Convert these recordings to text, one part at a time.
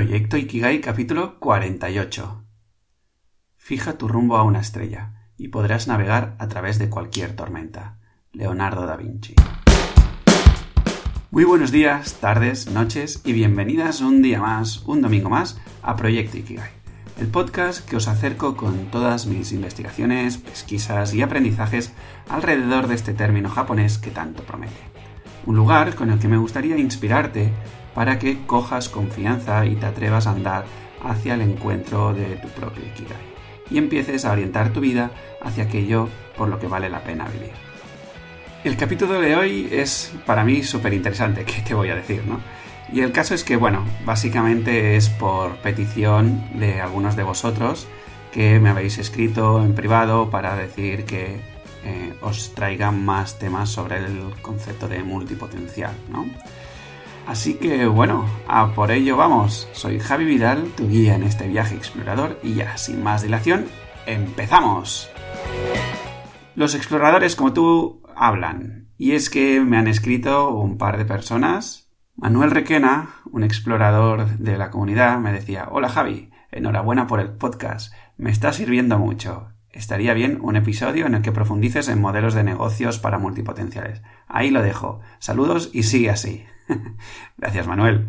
Proyecto Ikigai capítulo 48. Fija tu rumbo a una estrella y podrás navegar a través de cualquier tormenta. Leonardo da Vinci. Muy buenos días, tardes, noches y bienvenidas un día más, un domingo más, a Proyecto Ikigai, el podcast que os acerco con todas mis investigaciones, pesquisas y aprendizajes alrededor de este término japonés que tanto promete. Un lugar con el que me gustaría inspirarte para que cojas confianza y te atrevas a andar hacia el encuentro de tu propio Ikigai y empieces a orientar tu vida hacia aquello por lo que vale la pena vivir. El capítulo de hoy es para mí súper interesante, ¿qué te voy a decir, no? Y el caso es que, bueno, básicamente es por petición de algunos de vosotros que me habéis escrito en privado para decir que eh, os traigan más temas sobre el concepto de multipotencial, ¿no? Así que bueno, a por ello vamos. Soy Javi Vidal, tu guía en este viaje explorador y ya, sin más dilación, empezamos. Los exploradores como tú hablan. Y es que me han escrito un par de personas. Manuel Requena, un explorador de la comunidad, me decía, hola Javi, enhorabuena por el podcast, me está sirviendo mucho. Estaría bien un episodio en el que profundices en modelos de negocios para multipotenciales. Ahí lo dejo. Saludos y sigue así. Gracias, Manuel.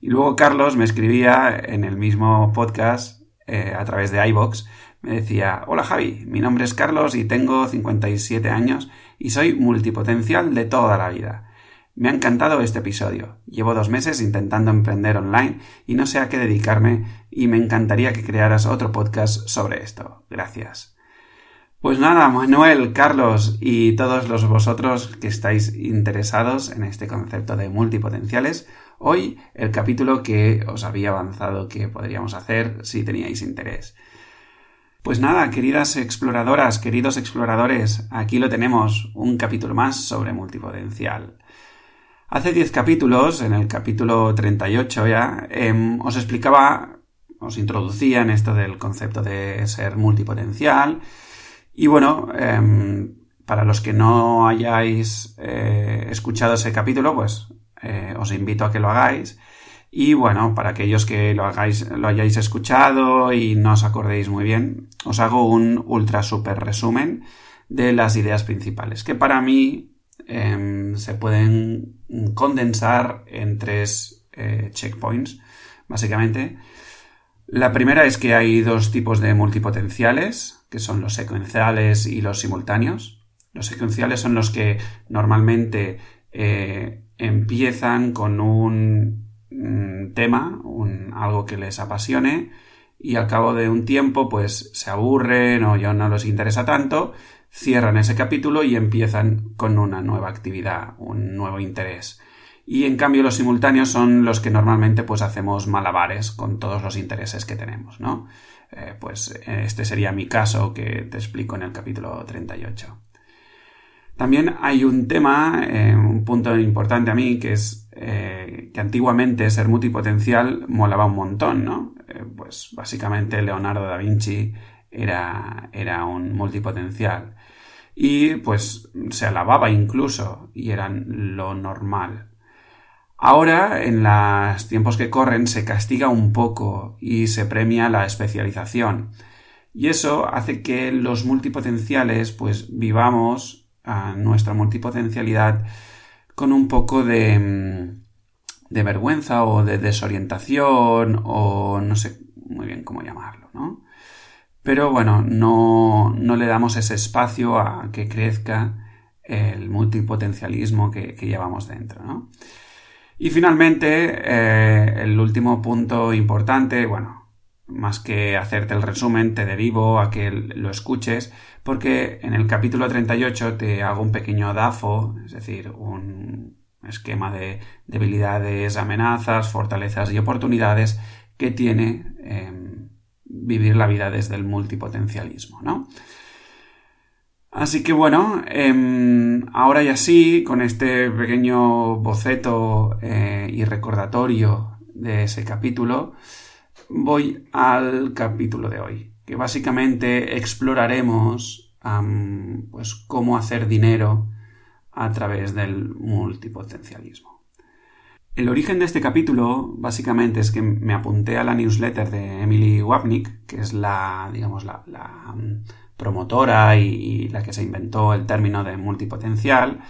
Y luego Carlos me escribía en el mismo podcast eh, a través de iBox. Me decía, hola Javi, mi nombre es Carlos y tengo 57 años y soy multipotencial de toda la vida. Me ha encantado este episodio. Llevo dos meses intentando emprender online y no sé a qué dedicarme y me encantaría que crearas otro podcast sobre esto. Gracias. Pues nada, Manuel, Carlos y todos los vosotros que estáis interesados en este concepto de multipotenciales, hoy el capítulo que os había avanzado que podríamos hacer si teníais interés. Pues nada, queridas exploradoras, queridos exploradores, aquí lo tenemos, un capítulo más sobre multipotencial. Hace 10 capítulos, en el capítulo 38 ya, em, os explicaba, os introducía en esto del concepto de ser multipotencial, y bueno, em, para los que no hayáis eh, escuchado ese capítulo, pues eh, os invito a que lo hagáis. Y bueno, para aquellos que lo hagáis, lo hayáis escuchado y no os acordéis muy bien, os hago un ultra super resumen de las ideas principales, que para mí em, se pueden condensar en tres eh, checkpoints, básicamente. La primera es que hay dos tipos de multipotenciales, que son los secuenciales y los simultáneos. Los secuenciales son los que normalmente eh, empiezan con un, tema, un, algo que les apasione, y al cabo de un tiempo pues se aburren o ya no les interesa tanto, cierran ese capítulo y empiezan con una nueva actividad, un nuevo interés. Y en cambio los simultáneos son los que normalmente pues hacemos malabares con todos los intereses que tenemos, ¿no? Eh, pues este sería mi caso que te explico en el capítulo 38. También hay un tema, eh, un punto importante a mí, que es eh, que antiguamente ser multipotencial molaba un montón, ¿no? pues básicamente Leonardo da Vinci era, era un multipotencial. Y pues se alababa incluso, y era lo normal. Ahora, en los tiempos que corren, se castiga un poco y se premia la especialización. Y eso hace que los multipotenciales, pues, vivamos a nuestra multipotencialidad con un poco de, mm, de vergüenza o de desorientación o no sé muy bien cómo llamarlo, ¿no? Pero bueno, no, no le damos ese espacio a que crezca el multipotencialismo que, que llevamos dentro, ¿no? Y finalmente, eh, el último punto importante, bueno, más que hacerte el resumen, te derivo a que lo escuches, porque en el capítulo 38 te hago un pequeño DAFO, es decir, un esquema de debilidades, amenazas, fortalezas y oportunidades que tiene em, vivir la vida desde el multipotencialismo, ¿no? Así que bueno, em, ahora ya sí, con este pequeño boceto eh, y recordatorio de ese capítulo, voy al capítulo de hoy, que básicamente exploraremos pues cómo hacer dinero a través del multipotencialismo. El origen de este capítulo básicamente es que me apunté a la newsletter de Emily Wapnick, que es la, digamos, la, promotora y, la que se inventó el término de multipotencial.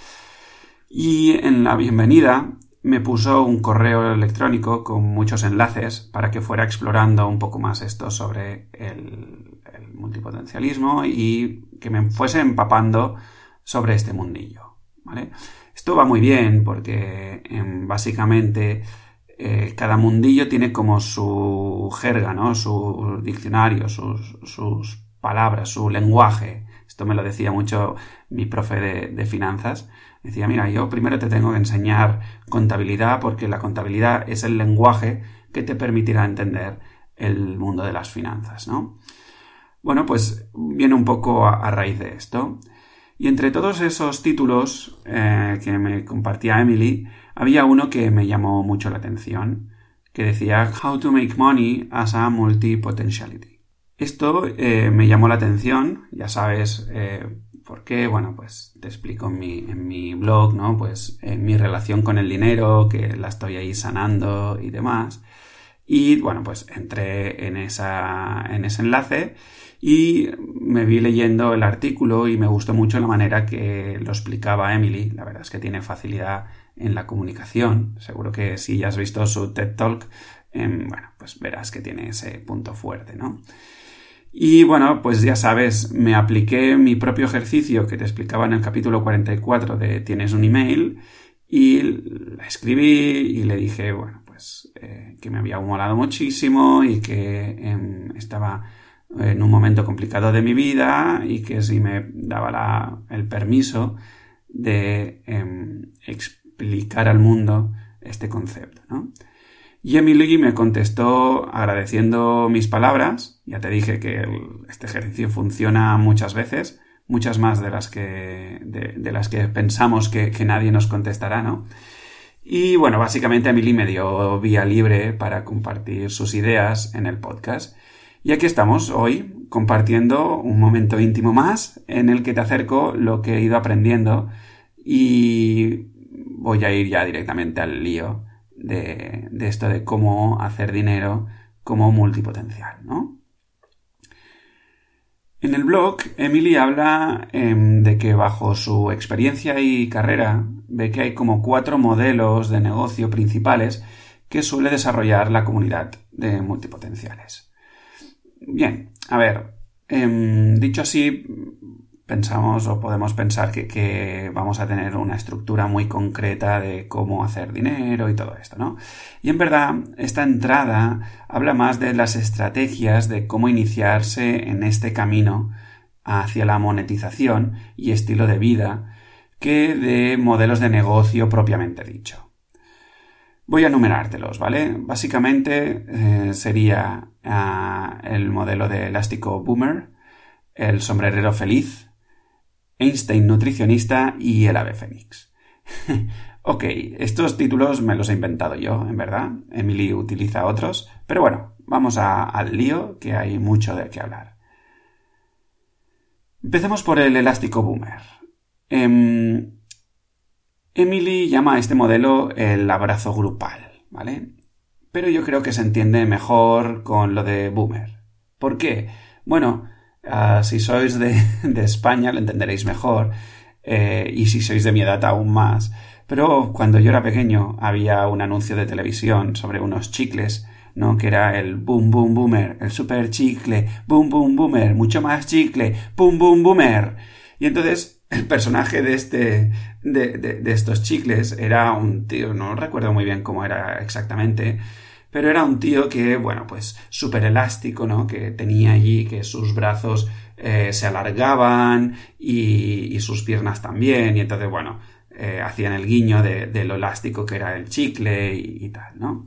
Y en la bienvenida me puso un correo electrónico con muchos enlaces para que fuera explorando un poco más esto sobre el, multipotencialismo y que me fuese empapando sobre este mundillo. Esto va muy bien porque em, básicamente eh, cada mundillo tiene como su jerga, ¿no? Su diccionario, sus, palabras, su lenguaje. Esto me lo decía mucho mi profe de, finanzas. Decía, mira, yo primero te tengo que enseñar contabilidad porque la contabilidad es el lenguaje que te permitirá entender el mundo de las finanzas, ¿no? Bueno, pues viene un poco a raíz de esto. Y entre todos esos títulos eh, que me compartía Emily, había uno que me llamó mucho la atención, que decía How to make money as a multi-potentiality. Esto eh, me llamó la atención, ya sabes eh, por qué, bueno, pues te explico en mi, blog, ¿no? Pues en mi relación con el dinero, que la estoy ahí sanando y demás. Y bueno, pues entré en, esa, en ese enlace y me vi leyendo el artículo y me gustó mucho la manera que lo explicaba Emily. La verdad es que tiene facilidad en la comunicación. Seguro que si ya has visto su TED Talk, em, bueno, pues verás que tiene ese punto fuerte, ¿no? Y bueno, pues ya sabes, me apliqué mi propio ejercicio que te explicaba en el capítulo 44 de Tienes un email y la escribí y le dije, bueno, pues eh, que me había molado muchísimo y que em, estaba en un momento complicado de mi vida y que si me daba el permiso de em, explicar al mundo este concepto. ¿no? Y Emily me contestó agradeciendo mis palabras. Ya te dije que este ejercicio funciona muchas veces, muchas más de las que, de, las que pensamos que, que, nadie nos contestará, ¿no? Y bueno, básicamente Emily me dio vía libre para compartir sus ideas en el podcast. Y aquí estamos hoy compartiendo un momento íntimo más en el que te acerco lo que he ido aprendiendo y voy a ir ya directamente al lío de, esto de cómo hacer dinero como multipotencial, ¿no? En el blog, Emily habla em, de que bajo su experiencia y carrera ve que hay como cuatro modelos de negocio principales que suele desarrollar la comunidad de multipotenciales. Bien, a ver, em, dicho así, pensamos o podemos pensar que, vamos a tener una estructura muy concreta de cómo hacer dinero y todo esto, ¿no? Y en verdad, esta entrada habla más de las estrategias de cómo iniciarse en este camino hacia la monetización y estilo de vida que de modelos de negocio propiamente dicho. Voy a numerártelos, ¿vale? Básicamente eh, sería ah, el modelo de elástico boomer, el sombrerero feliz, Einstein nutricionista y el ave fénix. ok, estos títulos me los he inventado yo, en verdad. Emily utiliza otros, pero bueno, vamos al lío, que hay mucho de qué hablar. Empecemos por el elástico boomer. Em, Emily llama a este modelo el abrazo grupal, ¿vale? Pero yo creo que se entiende mejor con lo de boomer. ¿Por qué? Bueno, ah, si sois de, España lo entenderéis mejor, eh, y si sois de mi edad aún más. Pero cuando yo era pequeño había un anuncio de televisión sobre unos chicles, ¿no? Que era el boom boom boomer, el super chicle, boom boom boomer, mucho más chicle, boom boom boomer. Y entonces el personaje de este, de, de, estos chicles era un tío, no recuerdo muy bien cómo era exactamente, pero era un tío que, bueno, pues súper elástico, ¿no? Que tenía allí que sus brazos eh, se alargaban y, y, sus piernas también, y entonces, bueno, eh, hacían el guiño de, de, lo elástico que era el chicle y, tal, ¿no?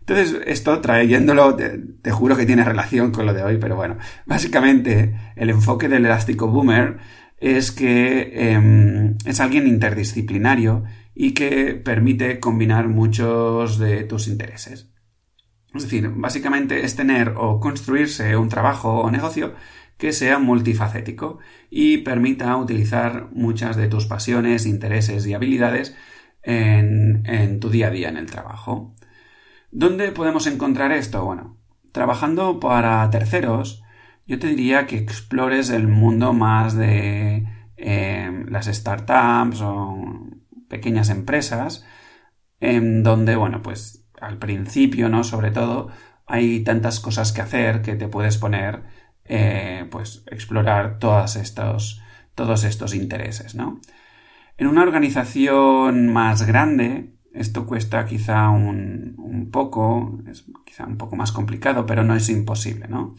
Entonces, esto trayéndolo, te, te, juro que tiene relación con lo de hoy, pero bueno, básicamente el enfoque del elástico boomer es que em, es alguien interdisciplinario y que permite combinar muchos de tus intereses. Es decir, básicamente es tener o construirse un trabajo o negocio que sea multifacético y permita utilizar muchas de tus pasiones, intereses y habilidades en, tu día a día en el trabajo. ¿Dónde podemos encontrar esto? Bueno, trabajando para terceros, yo te diría que explores el mundo más de eh, las startups o pequeñas empresas, en donde, bueno, pues al principio, ¿no? Sobre todo, hay tantas cosas que hacer que te puedes poner, eh, pues, explorar todos estos, todos estos intereses, ¿no? En una organización más grande, esto cuesta quizá un, poco, es quizá un poco más complicado, pero no es imposible, ¿no?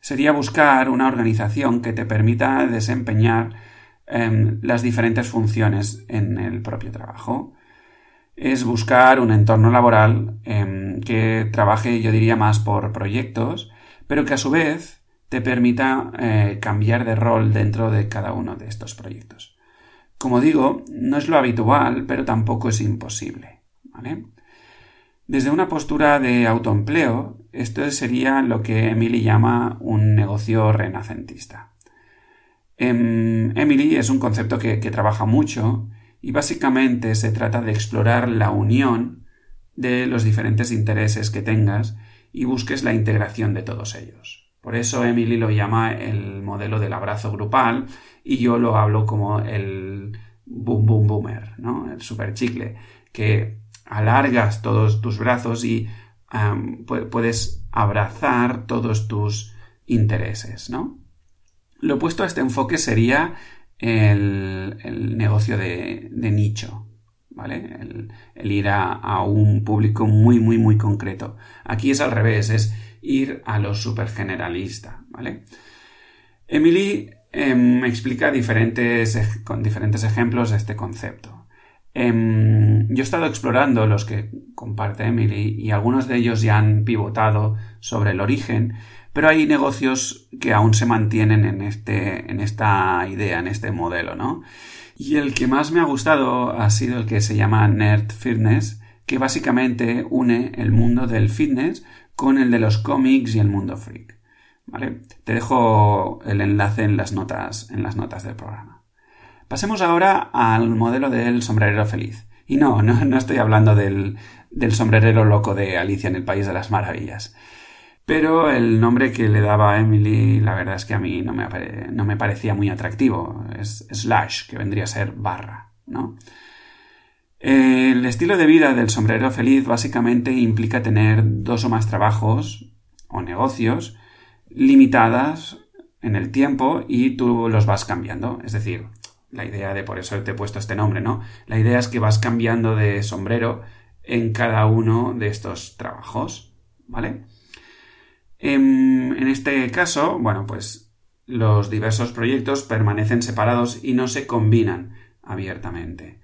Sería buscar una organización que te permita desempeñar em, las diferentes funciones en el propio trabajo. Es buscar un entorno laboral em, que trabaje, yo diría, más por proyectos, pero que a su vez te permita eh, cambiar de rol dentro de cada uno de estos proyectos. Como digo, no es lo habitual, pero tampoco es imposible. Desde una postura de autoempleo, esto sería lo que Emily llama un negocio renacentista. Em, Emily es un concepto que, que trabaja mucho y básicamente se trata de explorar la unión de los diferentes intereses que tengas y busques la integración de todos ellos. Por eso Emily lo llama el modelo del abrazo grupal y yo lo hablo como el boom boom boomer, ¿no? El super chicle, que alargas todos tus brazos y puedes abrazar todos tus intereses, ¿no? Lo opuesto a este enfoque sería el, negocio de, nicho, ¿vale? El, ir a, un público muy, muy, muy concreto. Aquí es al revés, es ir a lo super generalista, ¿vale? Emily Em, explica diferentes, con diferentes ejemplos este concepto. Em, yo he estado explorando los que comparte Emily y algunos de ellos ya han pivotado sobre el origen, pero hay negocios que aún se mantienen en, este, en esta idea, en este modelo, ¿no? Y el que más me ha gustado ha sido el que se llama Nerd Fitness, que básicamente une el mundo del fitness con el de los cómics y el mundo freak. ¿vale? Te dejo el enlace en las notas, en las notas del programa. Pasemos ahora al modelo del sombrerero feliz. Y no, no, estoy hablando del, del sombrerero loco de Alicia en el País de las Maravillas. Pero el nombre que le daba a Emily, la verdad es que a mí no me, no me parecía muy atractivo. Es slash, que vendría a ser barra, ¿no? El estilo de vida del sombrero feliz básicamente implica tener dos o más trabajos o negocios limitadas en el tiempo y tú los vas cambiando. Es decir, la idea de por eso te he puesto este nombre, ¿no? La idea es que vas cambiando de sombrero en cada uno de estos trabajos, ¿vale? En, en este caso, bueno, pues los diversos proyectos permanecen separados y no se combinan abiertamente.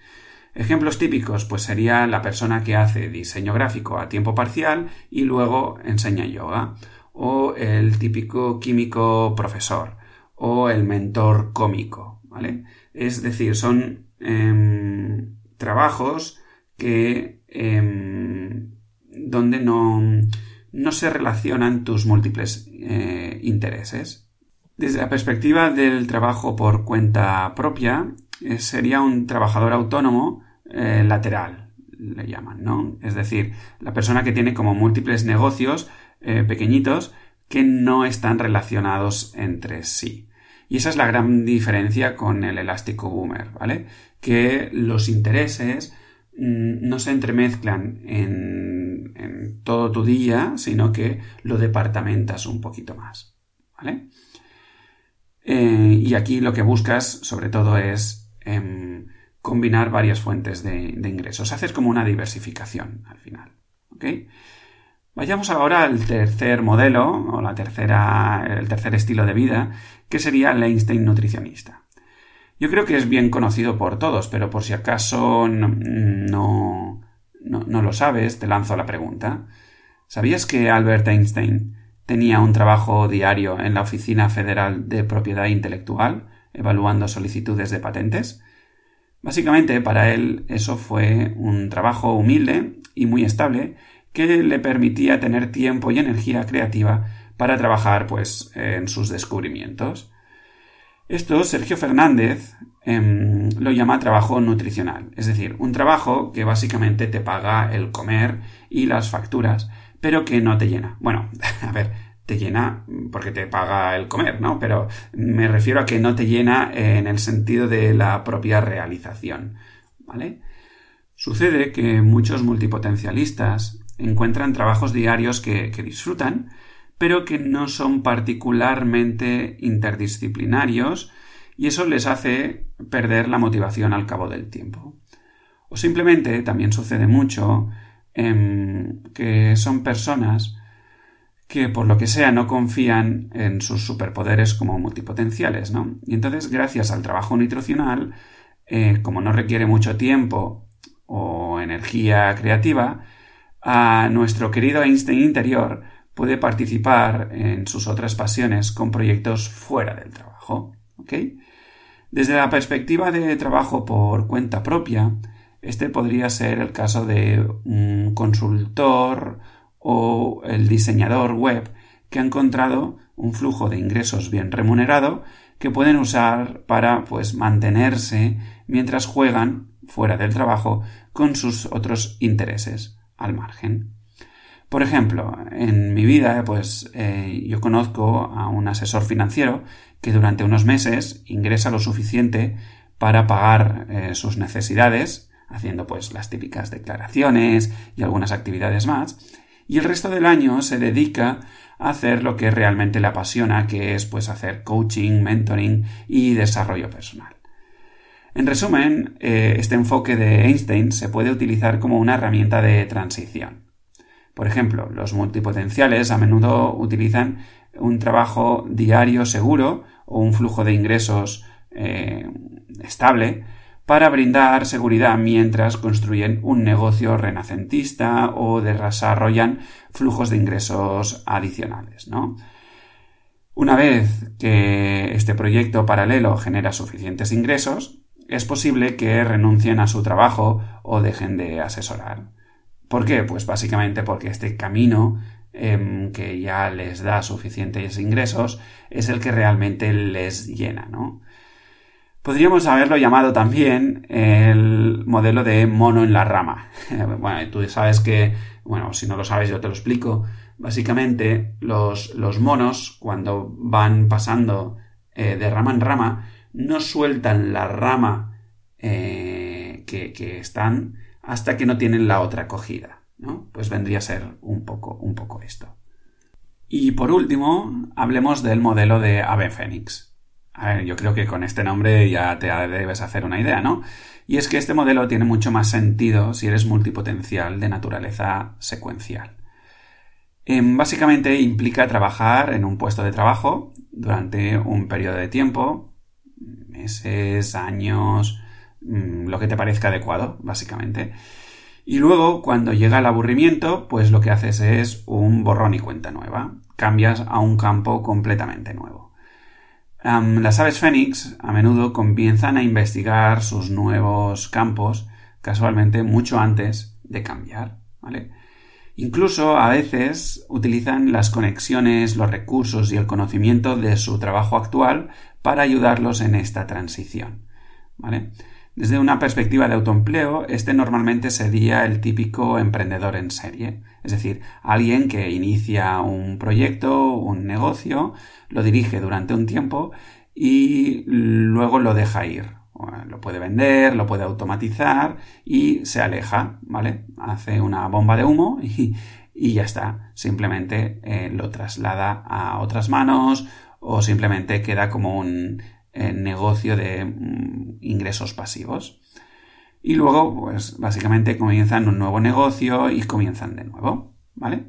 Ejemplos típicos, pues sería la persona que hace diseño gráfico a tiempo parcial y luego enseña yoga o el típico químico profesor o el mentor cómico, ¿vale? Es decir, son em, trabajos que em, donde no, no, se relacionan tus múltiples eh, intereses. Desde la perspectiva del trabajo por cuenta propia, eh, sería un trabajador autónomo eh, lateral, le llaman, ¿no? Es decir, la persona que tiene como múltiples negocios pequeñitos que no están relacionados entre sí. Y esa es la gran diferencia con el elástico boomer, ¿vale? Que los intereses mm, no se entremezclan en, en, todo tu día, sino que lo departamentas un poquito más, ¿vale? Eh, y aquí lo que buscas, sobre todo, es em, combinar varias fuentes de, ingresos. Haces como una diversificación al final, ¿ok? Vayamos ahora al tercer modelo, o la tercera, el tercer estilo de vida, que sería el Einstein nutricionista. Yo creo que es bien conocido por todos, pero por si acaso no, no, no lo sabes, te lanzo la pregunta. ¿Sabías que Albert Einstein tenía un trabajo diario en la Oficina Federal de Propiedad Intelectual, evaluando solicitudes de patentes? Básicamente, para él eso fue un trabajo humilde y muy estable que le permitía tener tiempo y energía creativa para trabajar pues en sus descubrimientos. Esto Sergio Fernández em, lo llama trabajo nutricional, es decir, un trabajo que básicamente te paga el comer y las facturas, pero que no te llena. Bueno, a ver, te llena porque te paga el comer, ¿no? Pero me refiero a que no te llena en el sentido de la propia realización, ¿vale? Sucede que muchos multipotencialistas encuentran trabajos diarios que, que disfrutan, pero que no son particularmente interdisciplinarios y eso les hace perder la motivación al cabo del tiempo. O simplemente también sucede mucho que son personas que por lo que sea no confían en sus superpoderes como multipotenciales, ¿no? Y entonces, gracias al trabajo nutricional, eh, como no requiere mucho tiempo o energía creativa, a nuestro querido Einstein interior puede participar en sus otras pasiones con proyectos fuera del trabajo. Desde la perspectiva de trabajo por cuenta propia, este podría ser el caso de un consultor o el diseñador web que ha encontrado un flujo de ingresos bien remunerado que pueden usar para pues mantenerse mientras juegan fuera del trabajo con sus otros intereses al margen. Por ejemplo, en mi vida, pues eh, yo conozco a un asesor financiero que durante unos meses ingresa lo suficiente para pagar eh, sus necesidades, haciendo pues las típicas declaraciones y algunas actividades más, y el resto del año se dedica a hacer lo que realmente le apasiona, que es pues hacer coaching, mentoring y desarrollo personal. En resumen, eh, este enfoque de Einstein se puede utilizar como una herramienta de transición. Por ejemplo, los multipotenciales a menudo utilizan un trabajo diario seguro o un flujo de ingresos eh, estable para brindar seguridad mientras construyen un negocio renacentista o desarrollan flujos de ingresos adicionales, ¿no? Una vez que este proyecto paralelo genera suficientes ingresos, es posible que renuncien a su trabajo o dejen de asesorar. ¿Por qué? Pues básicamente porque este camino em, que ya les da suficientes ingresos es el que realmente les llena, ¿no? Podríamos haberlo llamado también el modelo de mono en la rama. bueno, tú sabes que, bueno, si no lo sabes yo te lo explico. Básicamente, los, los monos, cuando van pasando eh, de rama en rama, no sueltan la rama eh, que, están hasta que no tienen la otra cogida, ¿no? Pues vendría a ser un poco, un poco esto. Y por último, hablemos del modelo de ave fénix. A ver, yo creo que con este nombre ya te debes hacer una idea, ¿no? Y es que este modelo tiene mucho más sentido si eres multipotencial de naturaleza secuencial. Em, básicamente implica trabajar en un puesto de trabajo durante un periodo de tiempo, meses, años, mm, lo que te parezca adecuado, básicamente. Y luego, cuando llega el aburrimiento, pues lo que haces es un borrón y cuenta nueva. Cambias a un campo completamente nuevo. las aves fénix a menudo comienzan a investigar sus nuevos campos casualmente mucho antes de cambiar, ¿vale? Incluso a veces utilizan las conexiones, los recursos y el conocimiento de su trabajo actual para ayudarlos en esta transición. ¿vale? Desde una perspectiva de autoempleo, este normalmente sería el típico emprendedor en serie, es decir, alguien que inicia un proyecto, un negocio, lo dirige durante un tiempo y luego lo deja ir, lo puede vender, lo puede automatizar y se aleja, ¿vale? Hace una bomba de humo y, ya está. Simplemente eh, lo traslada a otras manos o simplemente queda como un eh, negocio de mm, ingresos pasivos. Y luego, pues básicamente comienzan un nuevo negocio y comienzan de nuevo, ¿vale?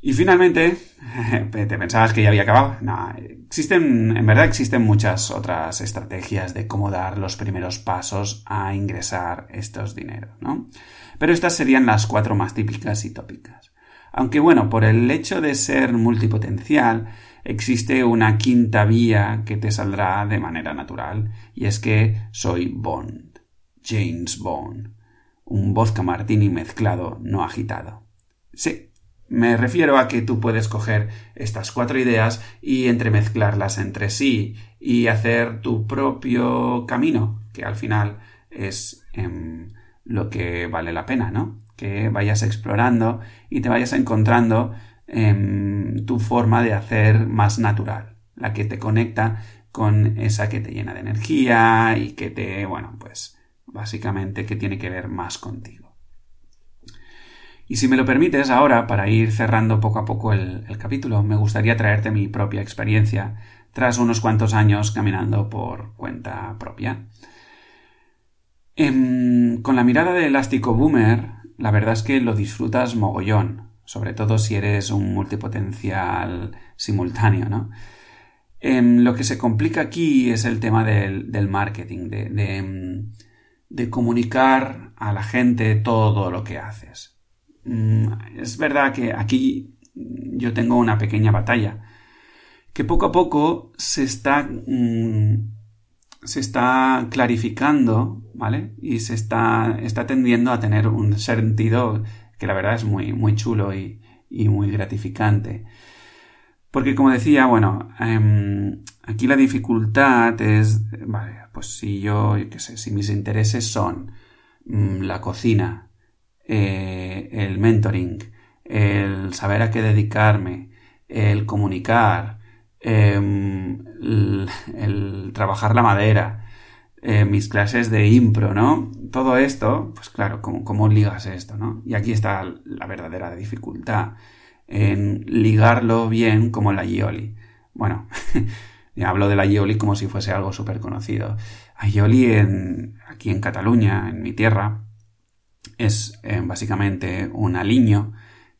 Y finalmente, te pensabas que ya había acabado. No, existen, en verdad existen muchas otras estrategias de cómo dar los primeros pasos a ingresar estos dineros, ¿no? Pero estas serían las cuatro más típicas y tópicas. Aunque bueno, por el hecho de ser multipotencial, existe una quinta vía que te saldrá de manera natural, y es que soy Bond, James Bond, un vodka martini mezclado, no agitado. Sí, Me refiero a que tú puedes coger estas cuatro ideas y entremezclarlas entre sí y hacer tu propio camino, que al final es em, lo que vale la pena, ¿no? Que vayas explorando y te vayas encontrando em, tu forma de hacer más natural, la que te conecta con esa que te llena de energía y que te, bueno, pues básicamente que tiene que ver más contigo. Y si me lo permites ahora, para ir cerrando poco a poco el, capítulo, me gustaría traerte mi propia experiencia tras unos cuantos años caminando por cuenta propia. Em, con la mirada de Elástico Boomer, la verdad es que lo disfrutas mogollón, sobre todo si eres un multipotencial simultáneo, ¿no? Em, lo que se complica aquí es el tema del, marketing, em, de, comunicar a la gente todo lo que haces. Mm, es verdad que aquí yo tengo una pequeña batalla, que poco a poco se está, mm, se está clarificando, ¿vale? Y se está, está tendiendo a tener un sentido que la verdad es muy, muy chulo y, y muy gratificante. Porque como decía, bueno, em, aquí la dificultad es, vale, pues si yo, qué sé, si mis intereses son mm, la cocina, eh, el mentoring, el saber a qué dedicarme, el comunicar, em, el, trabajar la madera, eh, mis clases de impro, ¿no? Todo esto, pues claro, ¿cómo, ¿cómo ligas esto, no? Y aquí está la verdadera dificultad en ligarlo bien como la Gioli. Bueno, hablo de la Gioli como si fuese algo súper conocido. Aioli en, aquí en Cataluña, en mi tierra, es eh, básicamente un aliño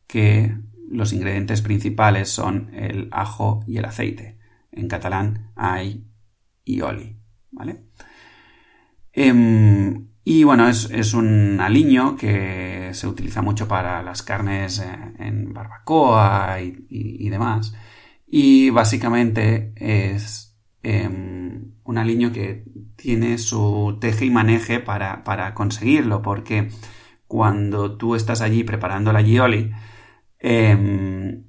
que los ingredientes principales son el ajo y el aceite. En catalán hay ioli, ¿vale? Em, y bueno, es, un aliño que se utiliza mucho para las carnes eh, en barbacoa y, demás. Y básicamente es em, un aliño que tiene su teje y maneje para, conseguirlo, porque cuando tú estás allí preparando la gioli, em,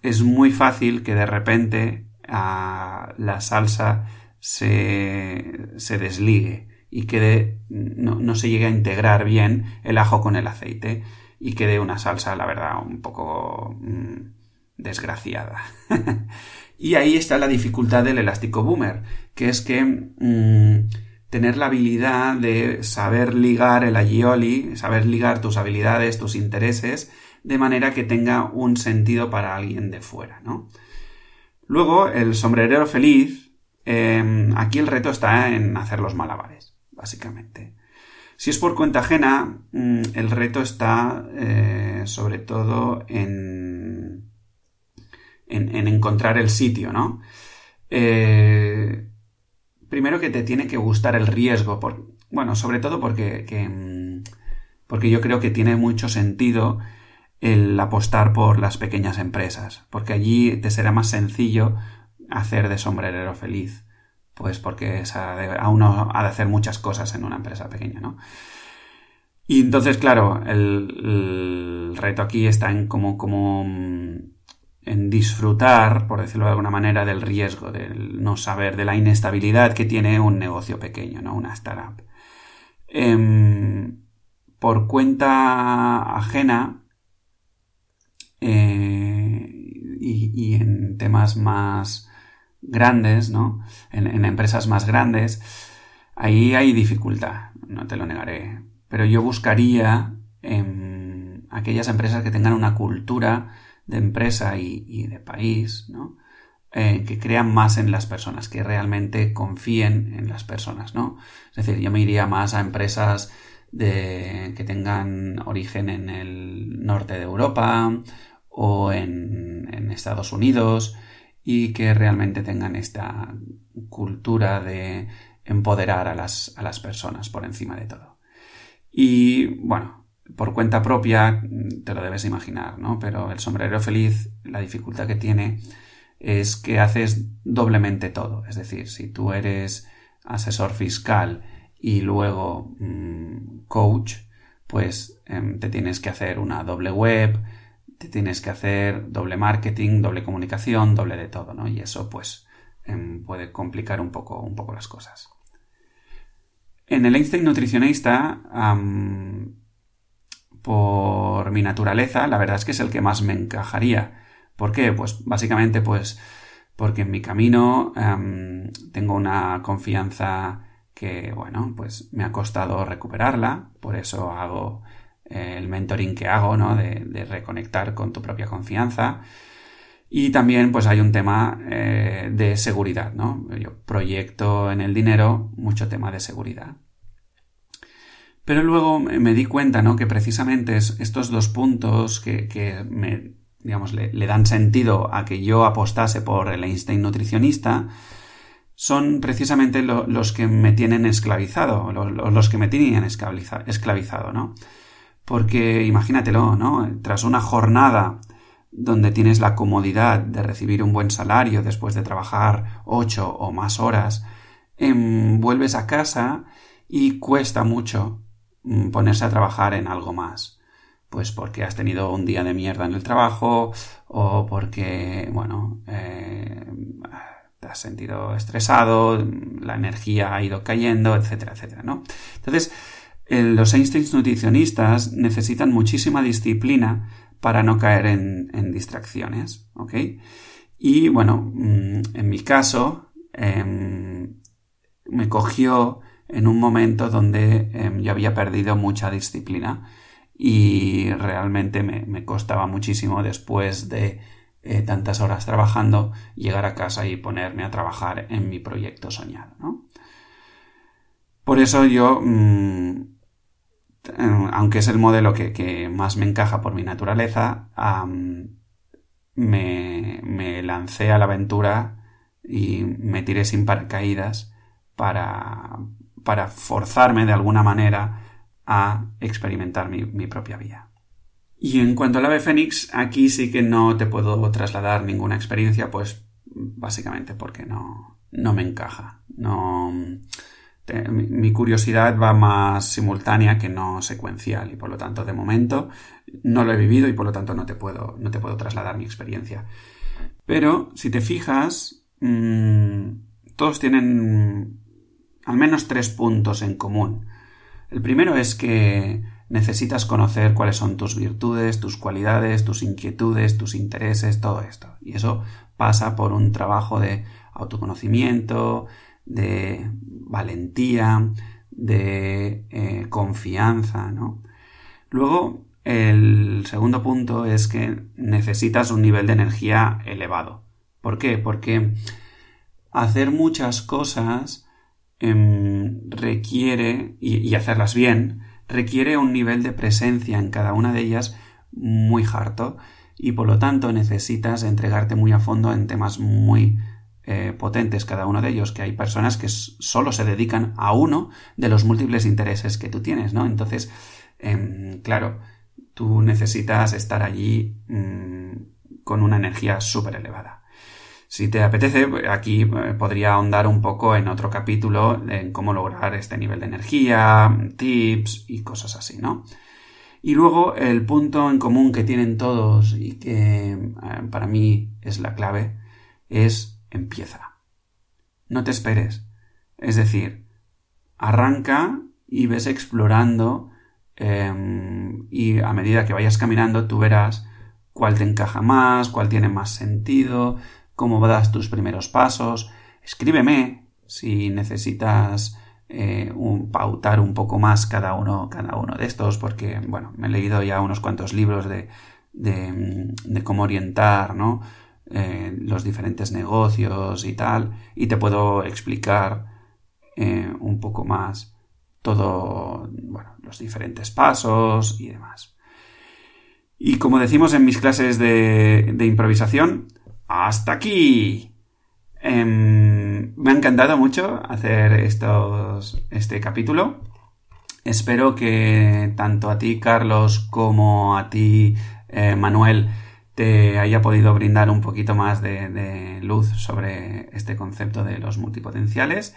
es muy fácil que de repente ah, la salsa se, se desligue y quede, no, se llegue a integrar bien el ajo con el aceite y quede una salsa, la verdad, un poco mm, desgraciada. y ahí está la dificultad del elástico boomer, que es que mm, tener la habilidad de saber ligar el agioli, saber ligar tus habilidades, tus intereses, de manera que tenga un sentido para alguien de fuera, ¿no? Luego, el sombrerero feliz, em, aquí el reto está en hacer los malabares básicamente. Si es por cuenta ajena, mm, el reto está eh, sobre todo en, en, encontrar el sitio, ¿no? Eh, primero que te tiene que gustar el riesgo, bueno, sobre todo porque, mm, porque yo creo que tiene mucho sentido el apostar por las pequeñas empresas, porque allí te será más sencillo hacer de sombrerero feliz pues porque a uno ha de hacer muchas cosas en una empresa pequeña, ¿no? Y entonces, claro, el, reto aquí está en como, como mm, en disfrutar, por decirlo de alguna manera, del riesgo, del no saber, de la inestabilidad que tiene un negocio pequeño, ¿no? Una startup. Em, por cuenta ajena eh, y, en temas más grandes, ¿no? En, empresas más grandes, ahí hay dificultad, no te lo negaré. Pero yo buscaría en aquellas empresas que tengan una cultura de empresa y, de país, ¿no? Eh, que crean más en las personas, que realmente confíen en las personas, ¿no? Es decir, yo me iría más a empresas de, que tengan origen en el norte de Europa o en, en Estados Unidos, y que realmente tengan esta cultura de empoderar a las, a las personas por encima de todo. Y bueno, por cuenta propia te lo debes imaginar, ¿no? Pero el sombrero feliz, la dificultad que tiene es que haces doblemente todo. Es decir, si tú eres asesor fiscal y luego mm, coach, pues em, te tienes que hacer una doble web, tienes que hacer doble marketing, doble comunicación, doble de todo, ¿no? Y eso, pues, em, puede complicar un poco, un poco las cosas. En el Einstein nutricionista, por mi naturaleza, la verdad es que es el que más me encajaría. ¿Por qué? Pues básicamente, pues, porque en mi camino tengo una confianza que, bueno, pues me ha costado recuperarla, por eso hago el mentoring que hago, ¿no? De, reconectar con tu propia confianza. Y también, pues hay un tema eh, de seguridad, ¿no? Yo proyecto en el dinero mucho tema de seguridad. Pero luego me di cuenta, ¿no? Que precisamente estos dos puntos que, me, digamos, le, dan sentido a que yo apostase por el Einstein nutricionista, son precisamente los que me tienen esclavizado, los, que me tienen esclavizado, ¿no? Porque imagínatelo, ¿no? Tras una jornada donde tienes la comodidad de recibir un buen salario después de trabajar ocho o más horas, em, vuelves a casa y cuesta mucho mm, ponerse a trabajar en algo más. Pues porque has tenido un día de mierda en el trabajo o porque, bueno, eh, te has sentido estresado, la energía ha ido cayendo, etcétera, etcétera, ¿no? Entonces, los Einstein nutricionistas necesitan muchísima disciplina para no caer en, distracciones, ¿ok? Y bueno, mm, en mi caso, em, me cogió en un momento donde em, yo había perdido mucha disciplina y realmente me, me costaba muchísimo después de eh, tantas horas trabajando, llegar a casa y ponerme a trabajar en mi proyecto soñado. ¿no? Por eso yo, mm, aunque es el modelo que, más me encaja por mi naturaleza, me, me, lancé a la aventura y me tiré sin paracaídas para, para forzarme de alguna manera a experimentar mi propia vía. Y en cuanto al ave fénix, aquí sí que no te puedo trasladar ninguna experiencia, pues básicamente porque no, no me encaja. No, mi curiosidad va más simultánea que no secuencial y por lo tanto de momento no lo he vivido y por lo tanto no te puedo, no te puedo trasladar mi experiencia. Pero si te fijas, mm, todos tienen al menos tres puntos en común. El primero es que necesitas conocer cuáles son tus virtudes, tus cualidades, tus inquietudes, tus intereses, todo esto. Y eso pasa por un trabajo de autoconocimiento, de valentía, de eh, confianza, ¿no? Luego, el segundo punto es que necesitas un nivel de energía elevado. ¿Por qué? Porque hacer muchas cosas em, requiere, y hacerlas bien, requiere un nivel de presencia en cada una de ellas muy harto y por lo tanto necesitas entregarte muy a fondo en temas muy eh, potentes cada uno de ellos, que hay personas que solo se dedican a uno de los múltiples intereses que tú tienes, ¿no? Entonces, em, claro, tú necesitas estar allí mm, con una energía súper elevada. Si te apetece, aquí eh, podría ahondar un poco en otro capítulo en cómo lograr este nivel de energía, tips y cosas así, ¿no? Y luego el punto en común que tienen todos y que eh, para mí es la clave es empieza. No te esperes. Es decir, arranca y ves explorando em, y a medida que vayas caminando tú verás cuál te encaja más, cuál tiene más sentido, cómo das tus primeros pasos. Escríbeme si necesitas eh, un, pautar un poco más cada uno, cada uno de estos, porque, bueno, me he leído ya unos cuantos libros de, de, cómo orientar, ¿no? Los diferentes negocios y tal, y te puedo explicar eh, un poco más todo, bueno, los diferentes pasos y demás. Y como decimos en mis clases de, de improvisación, hasta aquí. Em, me ha encantado mucho hacer estos, este capítulo. Espero que tanto a ti, Carlos, como a ti, eh, Manuel, te haya podido brindar un poquito más de, luz sobre este concepto de los multipotenciales.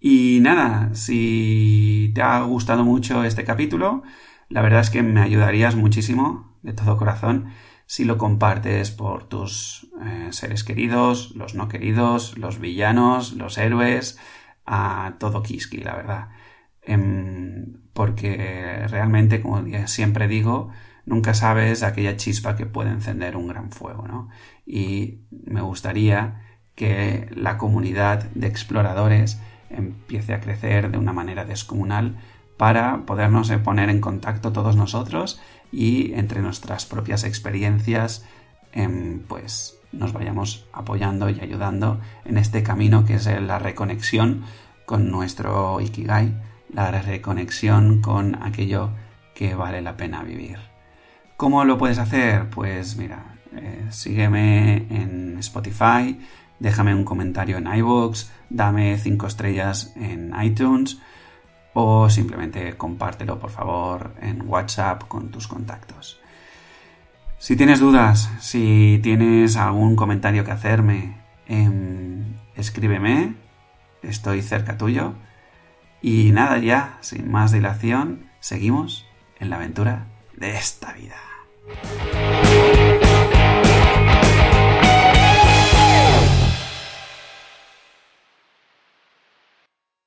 Y nada, si te ha gustado mucho este capítulo, la verdad es que me ayudarías muchísimo, de todo corazón, si lo compartes por tus eh, seres queridos, los no queridos, los villanos, los héroes, a todo Kiski, la verdad. Em, porque realmente, como siempre digo, nunca sabes aquella chispa que puede encender un gran fuego, ¿no? Y me gustaría que la comunidad de exploradores empiece a crecer de una manera descomunal para podernos poner en contacto todos nosotros y entre nuestras propias experiencias em, pues nos vayamos apoyando y ayudando en este camino que es la reconexión con nuestro Ikigai, la reconexión con aquello que vale la pena vivir. ¿Cómo lo puedes hacer? Pues mira, eh, sígueme en Spotify, déjame un comentario en iVoox, dame 5 estrellas en iTunes o simplemente compártelo por favor en WhatsApp con tus contactos. Si tienes dudas, si tienes algún comentario que hacerme, em, escríbeme, estoy cerca tuyo. Y nada ya, sin más dilación, seguimos en la aventura de esta vida. Thank you.